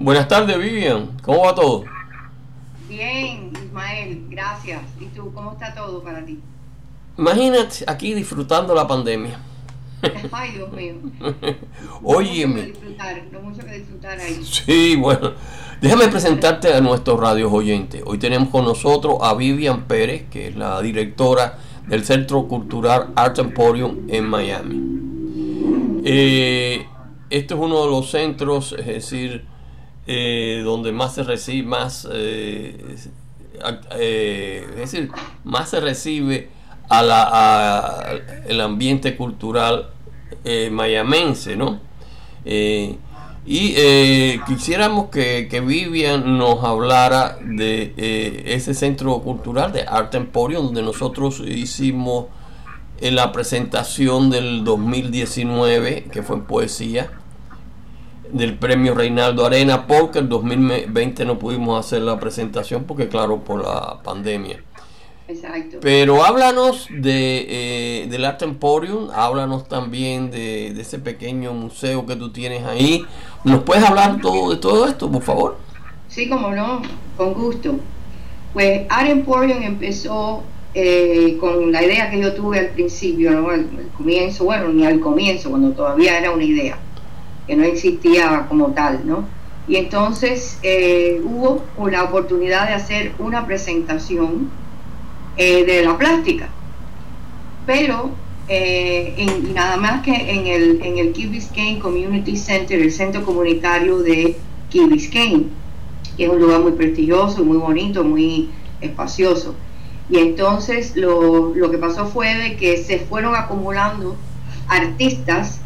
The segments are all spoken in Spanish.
Buenas tardes, Vivian. ¿Cómo va todo? Bien, Ismael, gracias. ¿Y tú, cómo está todo para ti? Imagínate aquí disfrutando la pandemia. Ay, Dios mío. Óyeme. No mucho que disfrutar ahí. Sí, bueno. Déjame presentarte a nuestros radios oyentes. Hoy tenemos con nosotros a Vivian Pérez, que es la directora del Centro Cultural Art Emporium en Miami. Eh, este es uno de los centros, es decir, eh, donde más se recibe, más, eh, es decir, más se recibe a la, el ambiente cultural mayamense, ¿no? Y eh, quisiéramos que, Vivian nos hablara de eh, ese centro cultural de Art Emporium, donde nosotros hicimos la presentación del 2019, que fue en poesía, del premio Reinaldo Arena, porque el 2020 no pudimos hacer la presentación, porque claro, por la pandemia. Pero háblanos de, eh, del Art Emporium, háblanos también de, ese pequeño museo que tú tienes ahí. ¿Nos puedes hablar todo, de todo esto, por favor? Sí, como no, con gusto. Pues Art Emporium empezó eh, con la idea que yo tuve al principio, ¿no? al, comienzo, bueno, ni al comienzo, cuando todavía era una idea, que no existía como tal, ¿no? Y entonces eh, hubo la oportunidad de hacer una presentación eh, de la plástica. Pero eh, nada más que en el, en el Key Biscayne Community Center, el centro comunitario de Key Biscayne, que es un lugar muy prestigioso, muy bonito, muy espacioso. Y entonces lo, lo que pasó fue de que se fueron acumulando artistas,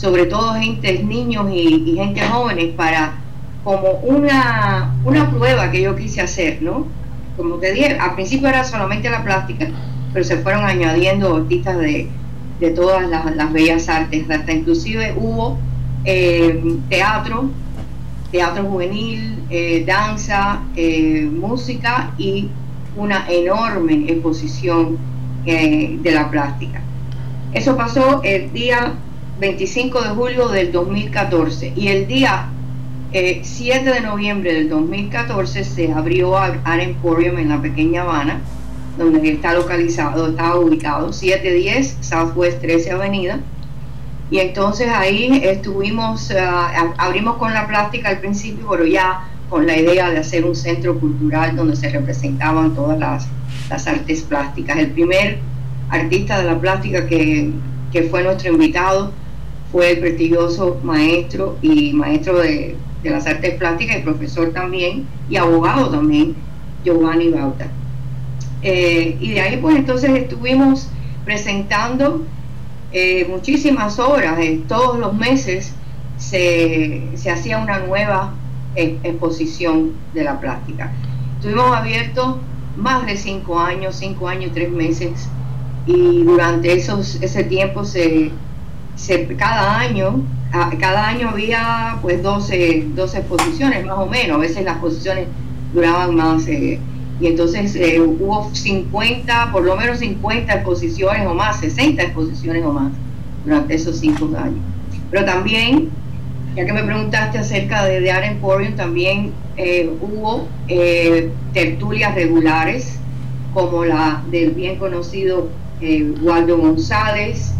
sobre todo gente, niños y, gente jóvenes, para como una, una prueba que yo quise hacer, ¿no? como te dije, al principio era solamente la plástica, pero se fueron añadiendo artistas de, todas las, bellas artes, hasta inclusive hubo eh, teatro, teatro juvenil, eh, danza, eh, música y una enorme exposición de la plástica. Eso pasó el día 25 de julio del 2014 y el día 7 eh, de noviembre del 2014 se abrió Art Emporium en la pequeña Habana, donde está localizado, está ubicado, 710 Southwest 13 Avenida. Y entonces ahí estuvimos, ah, abrimos con la plástica al principio, pero ya con la idea de hacer un centro cultural donde se representaban todas las, las artes plásticas. El primer artista de la plástica que, que fue nuestro invitado fue el prestigioso maestro y maestro de, de las artes plásticas y profesor también y abogado también, Giovanni Bauta. Eh, y de ahí pues entonces estuvimos presentando eh, muchísimas obras, eh, todos los meses se, hacía una nueva exposición de la plástica. Estuvimos abiertos más de cinco años, cinco años tres meses, y durante esos, ese tiempo se, cada año cada año había pues 12, 12 exposiciones más o menos, a veces las exposiciones duraban más eh, y entonces eh, hubo 50, por lo menos 50 exposiciones o más, 60 exposiciones o más durante esos cinco años. Pero también, ya que me preguntaste acerca de The Art Emporium, también eh, hubo tertulias regulares como la del bien conocido Waldo González,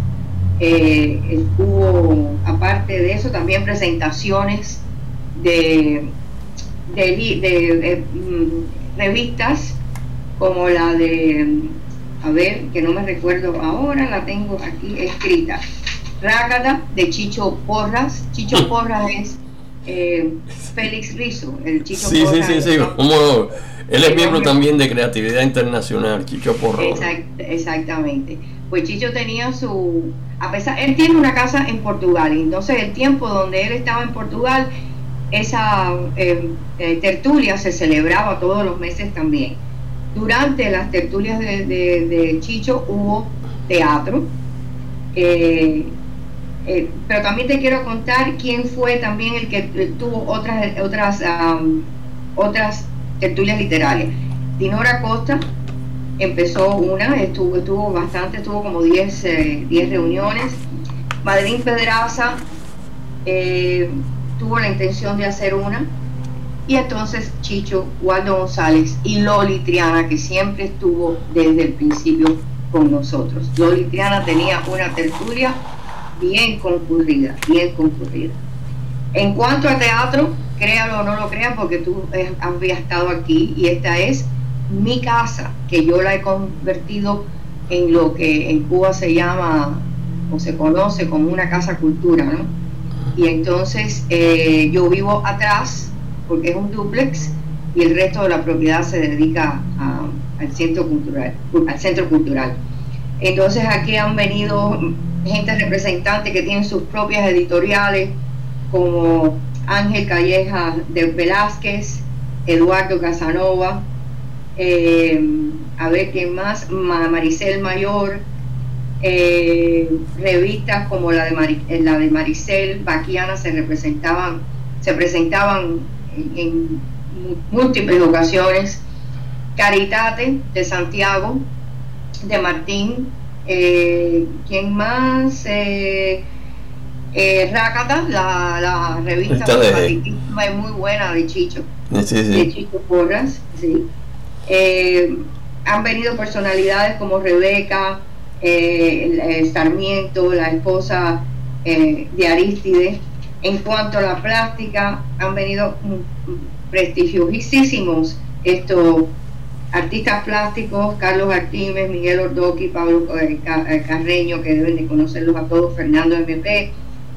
eh, hubo, aparte de eso, también presentaciones de, de, mm, revistas como la de, a ver, que no me recuerdo ahora, la tengo aquí escrita. Rágada de Chicho Porras. Chicho Porras es eh, Félix Rizo, el Chicho Porras. Sí, sí, sí, como él es miembro también de Creatividad Internacional, Chicho Porras. exactamente. Pues Chicho tenía su a pesar, él tiene una casa en Portugal, entonces el tiempo donde él estaba en Portugal, esa eh, eh, tertulia se celebraba todos los meses también. Durante las tertulias de, Chicho hubo teatro, eh, pero también te quiero contar quién fue también el que tuvo otras otras otras tertulias literarias. Dinora Costa empezó una, estuvo, estuvo bastante, estuvo como 10 eh, reuniones. Madrid Pedraza eh, tuvo la intención de hacer una y entonces Chicho, Waldo González y Loli Triana, que siempre estuvo desde el principio con nosotros. Loli Triana tenía una tertulia bien concurrida, bien concurrida. En cuanto a teatro, créalo o no lo crean, porque tú habías estado aquí y esta es mi casa, que yo la he convertido en lo que en Cuba se llama o se conoce como una casa cultura, ¿no? Y entonces eh, yo vivo atrás, porque es un duplex, y el resto de la propiedad se dedica al centro cultural, al centro cultural. Entonces aquí han venido gente representante que tienen sus propias editoriales, como Ángel Calleja de Velázquez, Eduardo Casanova, eh, a ver quién más, Maricel Mayor, eh, revistas como la de, eh, la de Maricel, Baquiana se representaban, se presentaban en, múltiples ocasiones, Caritate de Santiago, de Martín, eh, ¿quién más? Eh, eh, la, la revista de... es muy buena de Chicho, de Chicho Porras, sí. Eh, han venido personalidades como Rebeca, eh, Sarmiento, la esposa de Aristide. En cuanto a la plástica, han venido prestigiosísimos estos artistas plásticos, Carlos Artimes, Miguel Ordoqui, Pablo Carreño, que deben de conocerlos a todos, Fernando MP,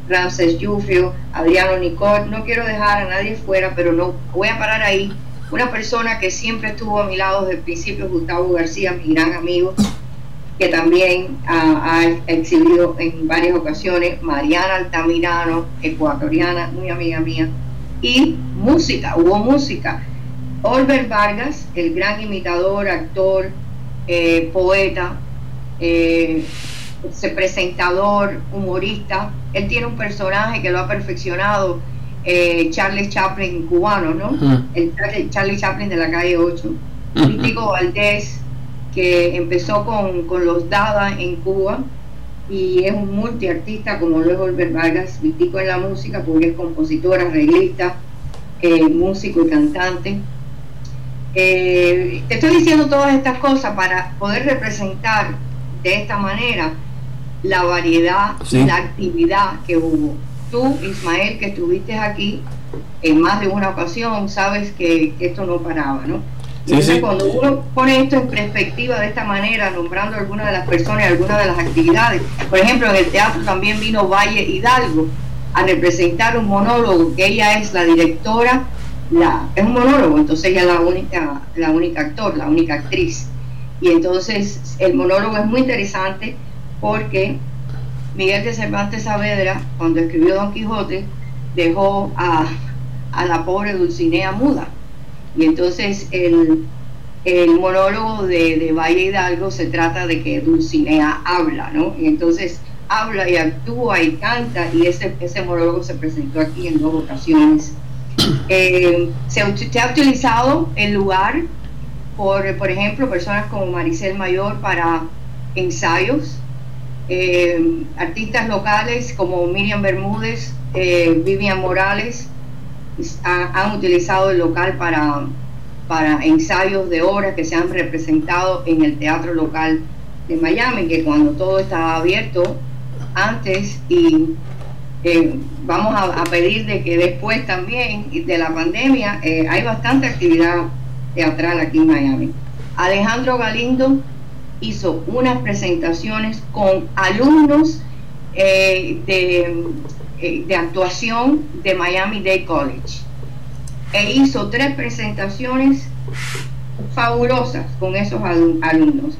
Ramses Yufrio, Adriano Nicol, no quiero dejar a nadie fuera, pero no voy a parar ahí. Una persona que siempre estuvo a mi lado desde el principio, Gustavo García, mi gran amigo, que también ha, exhibido en varias ocasiones, Mariana Altamirano, ecuatoriana, muy amiga mía, y música, hubo música. Olver Vargas, el gran imitador, actor, eh, poeta, eh, presentador, humorista. Él tiene un personaje que lo ha perfeccionado, eh, Charles Chaplin cubano, ¿no? El Charlie, Chaplin de la calle 8. Crítico Valdés, que empezó con, los Dada en Cuba y es un multiartista como luego el Vargas, Vitico en la música porque es compositor, arreglista, eh, músico y cantante. Eh, te estoy diciendo todas estas cosas para poder representar de esta manera la variedad, y la actividad que hubo. Tú, Ismael, que estuviste aquí en más de una ocasión, sabes que, esto no paraba, ¿no? Entonces, cuando uno pone esto en perspectiva de esta manera, nombrando algunas de las personas y algunas de las actividades, por ejemplo, en el teatro también vino Valle Hidalgo a representar un monólogo, que ella es la directora, la, es un monólogo, entonces ella es la única, la única actor, la única actriz. Y entonces el monólogo es muy interesante porque Miguel de Cervantes Saavedra, cuando escribió Don Quijote, dejó a, la pobre Dulcinea muda. Y entonces el, monólogo de, Valle Hidalgo se trata de que Dulcinea habla, ¿no? Y entonces habla y actúa y canta y ese, ese monólogo se presentó aquí en dos ocasiones. Eh, se, se, ha utilizado el lugar por, por ejemplo, personas como Maricel Mayor para ensayos. Eh, artistas locales como Miriam Bermúdez, eh, Vivian Morales, han utilizado el local para, para ensayos de obras que se han representado en el teatro local de Miami, que cuando todo estaba abierto antes y eh, vamos a, pedir de que después también de la pandemia hay bastante actividad teatral aquí en Miami. Alejandro Galindo hizo unas presentaciones con alumnos eh, eh, de, actuación de Miami Dade College. E hizo tres presentaciones fabulosas con esos alumnos.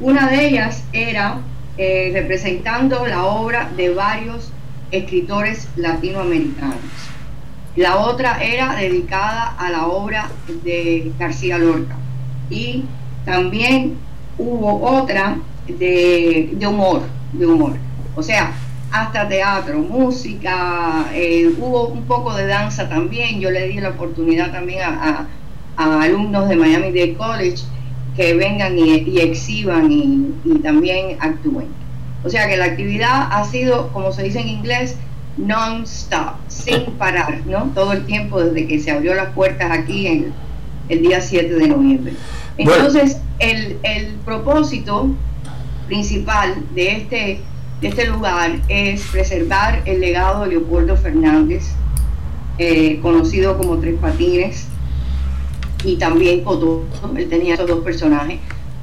Una de ellas era eh, representando la obra de varios escritores latinoamericanos. La otra era dedicada a la obra de García Lorca. Y también hubo otra de, humor, de humor. O sea, hasta teatro, música, eh, hubo un poco de danza también. Yo le di la oportunidad también a, alumnos de Miami Dade College que vengan y, exhiban y, también actúen. O sea que la actividad ha sido, como se dice en inglés, non-stop, sin parar, ¿no? Todo el tiempo desde que se abrió las puertas aquí en el día 7 de noviembre. Entonces, el, el propósito principal de este, de este lugar es preservar el legado de Leopoldo Fernández, eh, conocido como Tres Patines, y también Cotó, él tenía esos dos personajes.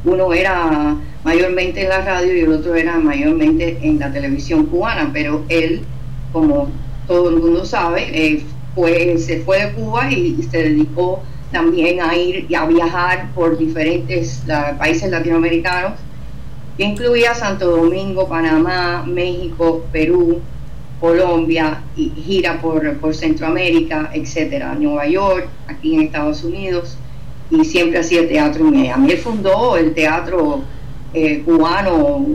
Uno era mayormente en la radio y el otro era mayormente en la televisión cubana, pero él, como todo el mundo sabe, eh, se fue de Cuba y se dedicó también a ir y a viajar por diferentes países latinoamericanos, que incluía Santo Domingo, Panamá, México, Perú, Colombia, y gira por, por Centroamérica, etcétera, Nueva York, aquí en Estados Unidos, y siempre hacía teatro en Miami. Él fundó el teatro eh, cubano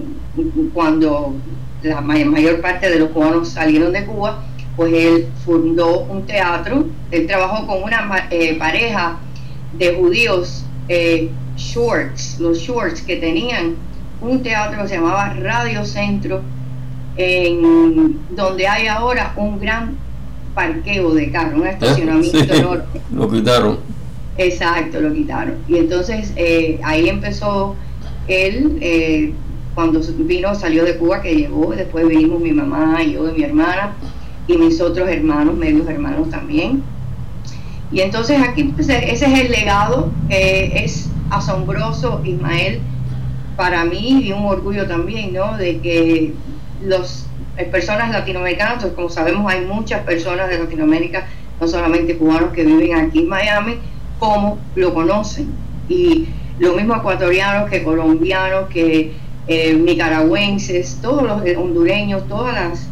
cuando la mayor parte de los cubanos salieron de Cuba pues él fundó un teatro, él trabajó con una eh, pareja de judíos eh, shorts, los shorts que tenían un teatro que se llamaba Radio Centro, en donde hay ahora un gran parqueo de carros, un estacionamiento enorme. Lo quitaron. Exacto, lo quitaron. Y entonces eh, ahí empezó él, cuando vino, salió de Cuba, que llegó, después vinimos mi mamá y yo y mi hermana, y mis otros hermanos, medios hermanos también. Y entonces aquí pues, ese es el legado, es asombroso, Ismael, para mí y un orgullo también, ¿no? De que los eh, personas latinoamericanas, pues, como sabemos hay muchas personas de Latinoamérica, no solamente cubanos que viven aquí en Miami, como lo conocen. Y lo mismo ecuatorianos que colombianos, que eh, nicaragüenses, todos los hondureños, todas las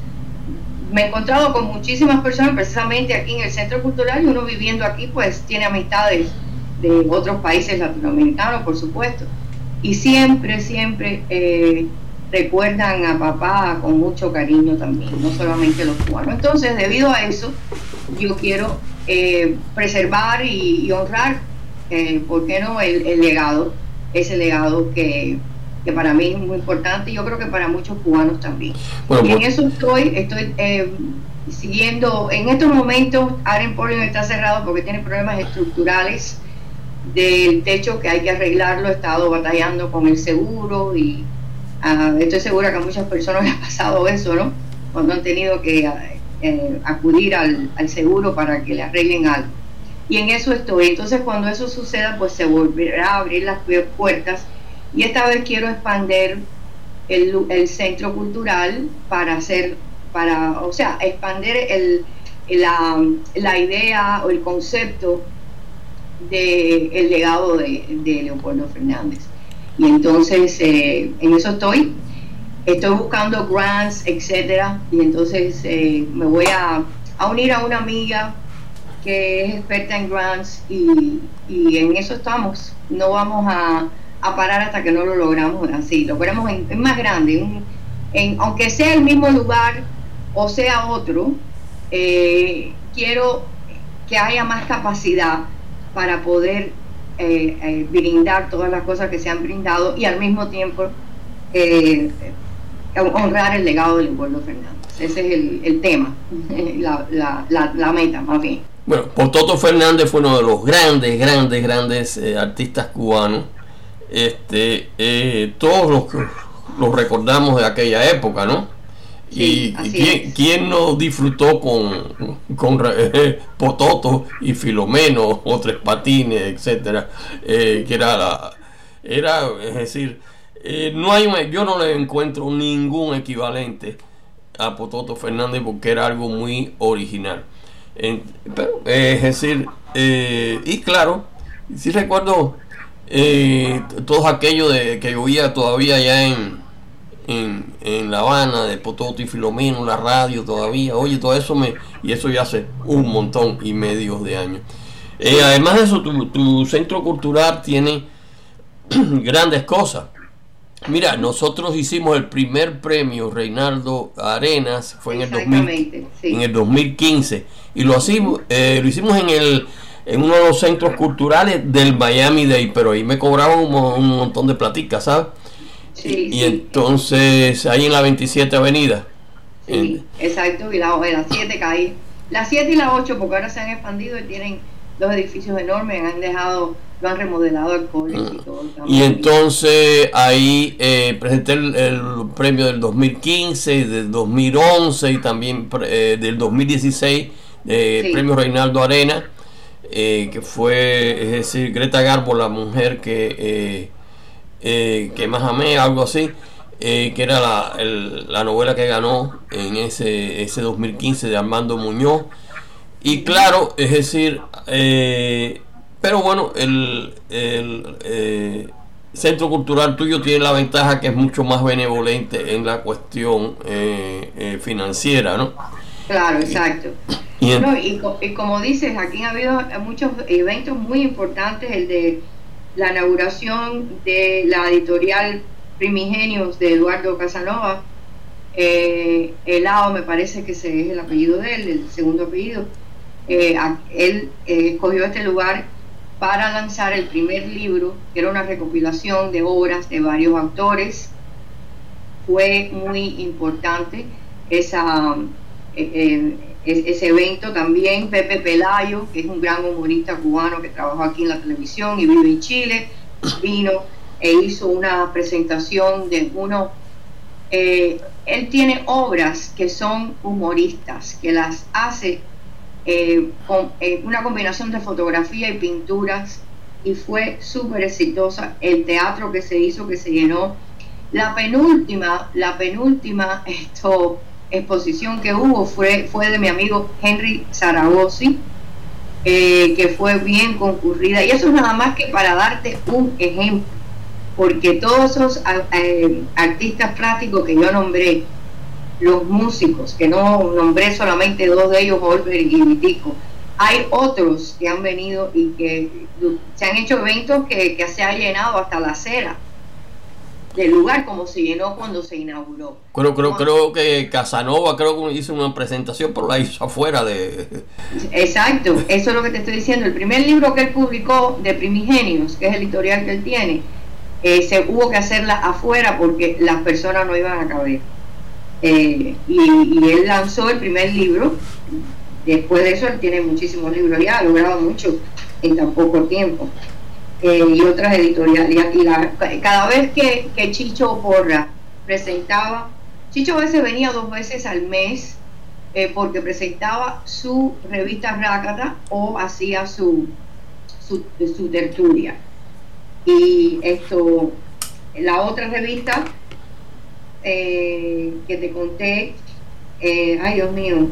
me he encontrado con muchísimas personas precisamente aquí en el Centro Cultural y uno viviendo aquí pues tiene amistades de otros países latinoamericanos, por supuesto. Y siempre, siempre eh, recuerdan a papá con mucho cariño también, no solamente los cubanos. Entonces, debido a eso, yo quiero eh, preservar y, honrar, eh, ¿por qué no?, el legado, ese legado que que para mí es muy importante y yo creo que para muchos cubanos también. y en eso estoy, estoy eh, siguiendo, en estos momentos Aren está cerrado porque tiene problemas estructurales del techo que hay que arreglarlo, he estado batallando con el seguro y ah, estoy segura que a muchas personas les ha pasado eso, ¿no? Cuando han tenido que eh, acudir al, al seguro para que le arreglen algo. Y en eso estoy. Entonces cuando eso suceda, pues se volverá a abrir las puertas y esta vez quiero expandir el, centro cultural para hacer, para, o sea, expandir el, la, idea o el concepto del el legado de, Leopoldo Fernández. Y entonces eh, en eso estoy. Estoy buscando grants, etcétera. Y entonces eh, me voy a, unir a una amiga que es experta en grants y, y en eso estamos. No vamos a a parar hasta que no lo logramos así, lo queremos en, más grande, aunque sea el mismo lugar o sea otro, eh, quiero que haya más capacidad para poder eh, brindar todas las cosas que se han brindado y al mismo tiempo honrar el legado del pueblo Fernández. Ese es el, el tema, la, la, la, meta más bien. Bueno, Pototo Fernández fue uno de los grandes, grandes, grandes artistas cubanos este, eh, todos los, los recordamos de aquella época, ¿no? y, ¿quién, no disfrutó con, con eh, Pototo y Filomeno o Tres Patines, etcétera? Eh, que era la, era, es decir, no hay, yo no le encuentro ningún equivalente a Pototo Fernández porque era algo muy original. pero, es decir, y claro, si recuerdo eh, todo aquello de que oía todavía allá en, en, La Habana, de Pototo y Filomeno, la radio todavía, oye, todo eso me, y eso ya hace un montón y medio de años. Eh, además de eso, tu, centro cultural tiene grandes cosas. Mira, nosotros hicimos el primer premio Reinaldo Arenas, fue en el, 2000, en el 2015, y lo, hicimos, eh, lo hicimos en el en uno de los centros culturales del Miami Day, pero ahí me cobraban un, montón de platicas, ¿sabes? Sí, y, entonces ahí en la 27 Avenida. Sí, exacto, y la, las 7 caí. Las 7 y las 8, porque ahora se han expandido y tienen dos edificios enormes, han dejado, lo han remodelado el college y todo. Y entonces ahí eh, presenté el, premio del 2015, del 2011 y también eh, del 2016, eh, premio Reinaldo Arena, eh, que fue, es decir, Greta Garbo, la mujer que, que más amé, algo así. que era la, la, novela que ganó en ese, ese 2015 de Armando Muñoz. Y claro, es decir, eh, pero bueno, el, el eh, centro cultural tuyo tiene la ventaja que es mucho más benevolente en la cuestión eh, financiera, ¿no? Claro, exacto. Y, y, como dices, aquí ha habido muchos eventos muy importantes, el de la inauguración de la editorial Primigenios de Eduardo Casanova, eh, Elao me parece que ese es el apellido de él, el segundo apellido, eh, él eh, escogió este lugar para lanzar el primer libro, que era una recopilación de obras de varios autores. Fue muy importante esa, eh, ese evento también. Pepe Pelayo, que es un gran humorista cubano que trabajó aquí en la televisión y vive en Chile, vino e hizo una presentación de uno. él tiene obras que son humoristas, que las hace eh, con eh, una combinación de fotografía y pinturas y fue súper exitosa. El teatro que se hizo, que se llenó. La penúltima, la penúltima esto, exposición que hubo fue, fue de mi amigo Henry Zaragoza, eh, que fue bien concurrida. Y eso es nada más que para darte un ejemplo, porque todos esos artistas plásticos que yo nombré, los músicos, que no nombré solamente dos de ellos, Olver y Vitico. Hay otros que han venido y que se han hecho eventos que, se ha llenado hasta la acera del lugar como se llenó cuando se inauguró. Creo, creo, creo que Casanova creo que hizo una presentación, pero la hizo afuera de... Exacto, eso es lo que te estoy diciendo. El primer libro que él publicó de Primigenios, que es el editorial que él tiene, eh, se hubo que hacerla afuera porque las personas no iban a caber. Eh, y, él lanzó el primer libro. Después de eso, él tiene muchísimos libros ya, ha logrado mucho en tan poco tiempo. Eh, y otras editoriales. Y cada vez que, Chicho Porra presentaba, Chicho a veces venía dos veces al mes eh, porque presentaba su revista Rácata o hacía su, su, su tertulia. Y esto, la otra revista eh, que te conté, eh, ay Dios mío,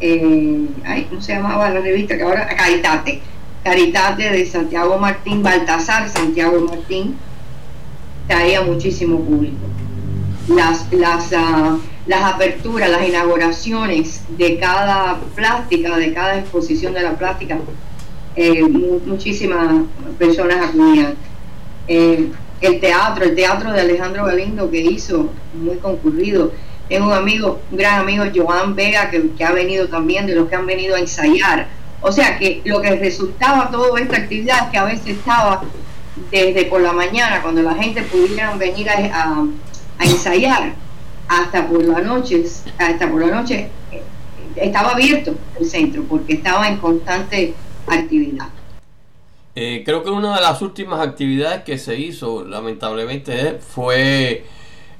eh, ay, ¿cómo se llamaba la revista? Que ahora, Caritate, Caritate de Santiago Martín, Baltasar Santiago Martín, traía muchísimo público. Las, las, ah, las aperturas, las inauguraciones de cada plástica, de cada exposición de la plástica, muchísimas personas acudían el teatro, el teatro de Alejandro Galindo que hizo, muy concurrido. Tengo un amigo, un gran amigo, Joan Vega, que, ha venido también, de los que han venido a ensayar. O sea que lo que resultaba toda esta actividad, que a veces estaba desde por la mañana, cuando la gente pudiera venir a, ensayar, hasta por la noche, hasta por la noche, eh, estaba abierto el centro, porque estaba en constante actividad. Eh, creo que una de las últimas actividades que se hizo, lamentablemente, fue,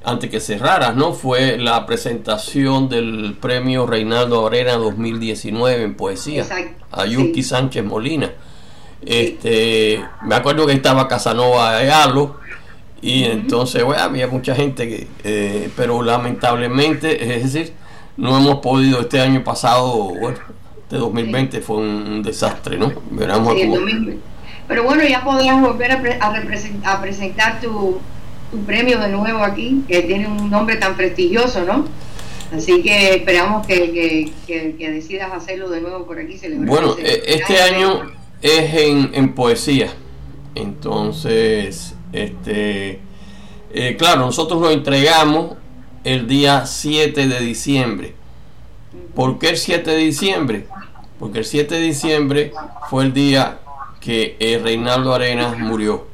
antes que cerrara, ¿no? Fue la presentación del premio Reinaldo Arena 2019 en poesía a Yuki Sánchez Molina. Este, me acuerdo que estaba Casanova Ayalo y entonces bueno, había mucha gente que, eh, pero lamentablemente, es decir, no hemos podido este año pasado, bueno, este 2020 fue un, desastre, ¿no? Veremos pero bueno, ya podrás volver a, a, presentar tu, premio de nuevo aquí, que tiene un nombre tan prestigioso, ¿no? Así que esperamos que, decidas hacerlo de nuevo por aquí. Bueno, e, este año es en, poesía. Entonces, este, eh, claro, nosotros lo entregamos el día 7 de diciembre. ¿Por qué el 7 de diciembre? Porque el 7 de diciembre fue el día que eh, Reinaldo Arenas murió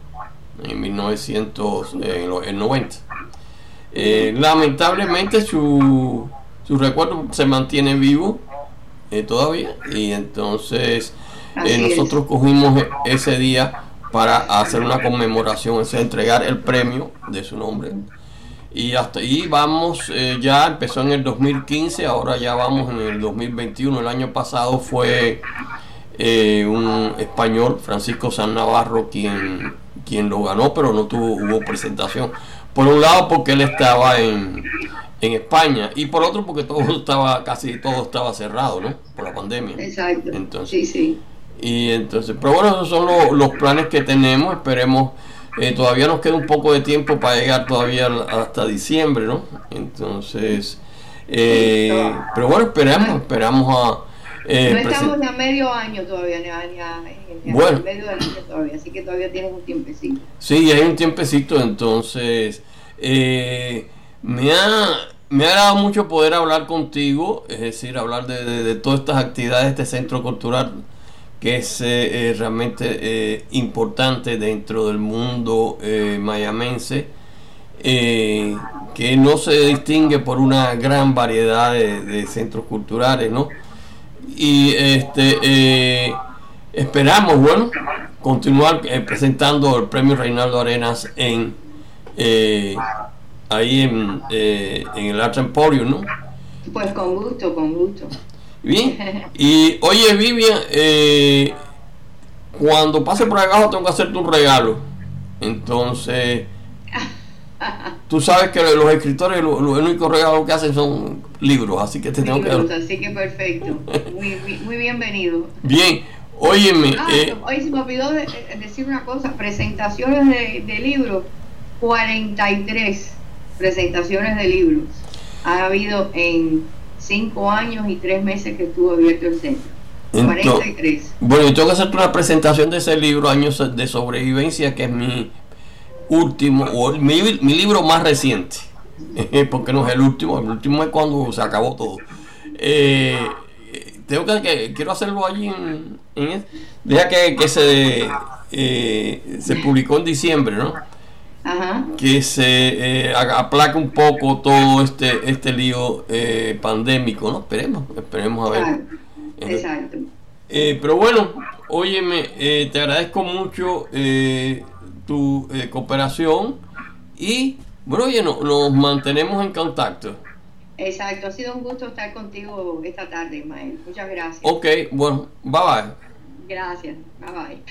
en 1990. Eh, lamentablemente su, su recuerdo se mantiene vivo eh, todavía y entonces nosotros cogimos ese día para hacer una conmemoración, es entregar el premio de su nombre. Y hasta ahí vamos, eh, ya empezó en el 2015, ahora ya vamos en el 2021. El año pasado fue un español, Francisco San Navarro, quien, quien lo ganó, pero no tuvo hubo presentación. Por un lado porque él estaba en, en España y por otro porque todo estaba casi todo estaba cerrado no por la pandemia. Exacto. Entonces sí sí. y entonces pero bueno esos son los, planes que tenemos esperemos eh, todavía nos queda un poco de tiempo para llegar todavía hasta diciembre no entonces eh, pero bueno esperamos esperamos a eh, no estamos a medio año todavía, ni a, bueno, medio año todavía, así que todavía tienes un tiempecito. Sí, hay un tiempecito, entonces eh, me ha, me ha agradado mucho poder hablar contigo, es decir, hablar de, todas estas actividades de este centro cultural que es eh, eh, realmente eh, importante dentro del mundo mayamense, que no se distingue por una gran variedad de, centros culturales, ¿no? Y este esperamos, bueno, continuar presentando el premio Reinaldo Arenas en ahí en, eh, en el Art Emporium, ¿no? Pues con gusto, con gusto. Bien. Y oye, Vivian, eh, cuando pase por acá tengo que hacerte un regalo. Entonces, tú sabes que los escritores lo, único regalo que hacen son libros, así que te tengo que... Así que perfecto. Muy, muy bienvenido. Bien. Óyeme. Ah, eh, oye, se me olvidó decir una cosa. Presentaciones de, de libros, 43 presentaciones de libros ha habido en cinco años y tres meses que estuvo abierto el centro. 43. Bueno, yo tengo que hacerte una presentación de ese libro, Años de Sobrevivencia, que es mi último, o mi, libro más reciente, porque no es el último, el último es cuando se acabó todo. Eh, tengo que, quiero hacerlo allí en, deja que, que se eh, se publicó en diciembre, ¿no? que se eh, aplaque un poco todo este este lío eh, pandémico, ¿no? Esperemos, esperemos a ver. Exacto. Eh, pero bueno, óyeme, te agradezco mucho tu cooperación y bueno, oye, nos mantenemos en contacto. Exacto, ha sido un gusto estar contigo esta tarde, Ismael. Muchas gracias. Ok, bueno, bye bye. Gracias, bye bye.